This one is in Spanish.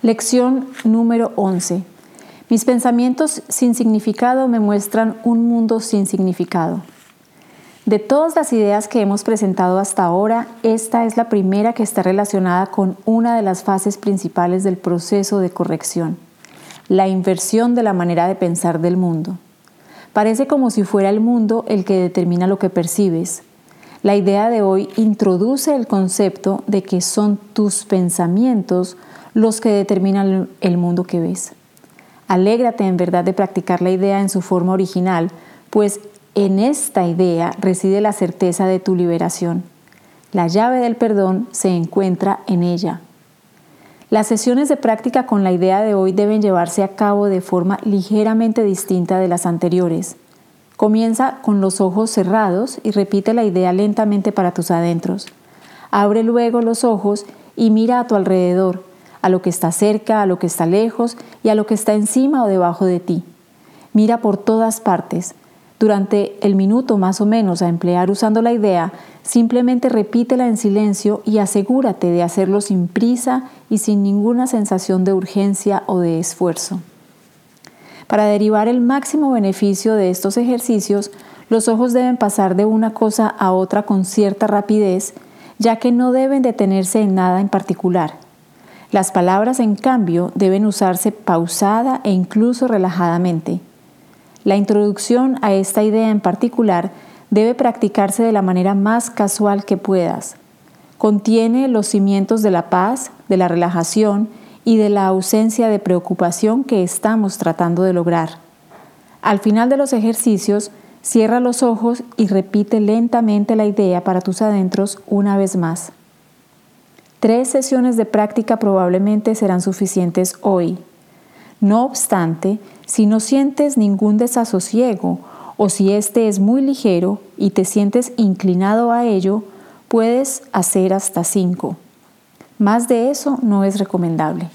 Lección número 11. Mis pensamientos sin significado me muestran un mundo sin significado. De todas las ideas que hemos presentado hasta ahora, esta es la primera que está relacionada con una de las fases principales del proceso de corrección, la inversión de la manera de pensar del mundo. Parece como si fuera el mundo el que determina lo que percibes. La idea de hoy introduce el concepto de que son tus pensamientos los que determinan el mundo que ves. Alégrate en verdad de practicar la idea en su forma original, pues en esta idea reside la certeza de tu liberación. La llave del perdón se encuentra en ella. Las sesiones de práctica con la idea de hoy deben llevarse a cabo de forma ligeramente distinta de las anteriores. Comienza con los ojos cerrados y repite la idea lentamente para tus adentros. Abre luego los ojos y mira a tu alrededor, a lo que está cerca, a lo que está lejos y a lo que está encima o debajo de ti. Mira por todas partes. Durante el minuto más o menos a emplear usando la idea, simplemente repítela en silencio y asegúrate de hacerlo sin prisa y sin ninguna sensación de urgencia o de esfuerzo. Para derivar el máximo beneficio de estos ejercicios, los ojos deben pasar de una cosa a otra con cierta rapidez, ya que no deben detenerse en nada en particular. Las palabras, en cambio, deben usarse pausada e incluso relajadamente. La introducción a esta idea en particular debe practicarse de la manera más casual que puedas. Contiene los cimientos de la paz, de la relajación y de la ausencia de preocupación que estamos tratando de lograr. Al final de los ejercicios, cierra los ojos y repite lentamente la idea para tus adentros una vez más. Tres sesiones de práctica probablemente serán suficientes hoy. No obstante, si no sientes ningún desasosiego o si este es muy ligero y te sientes inclinado a ello, puedes hacer hasta cinco. Más de eso no es recomendable.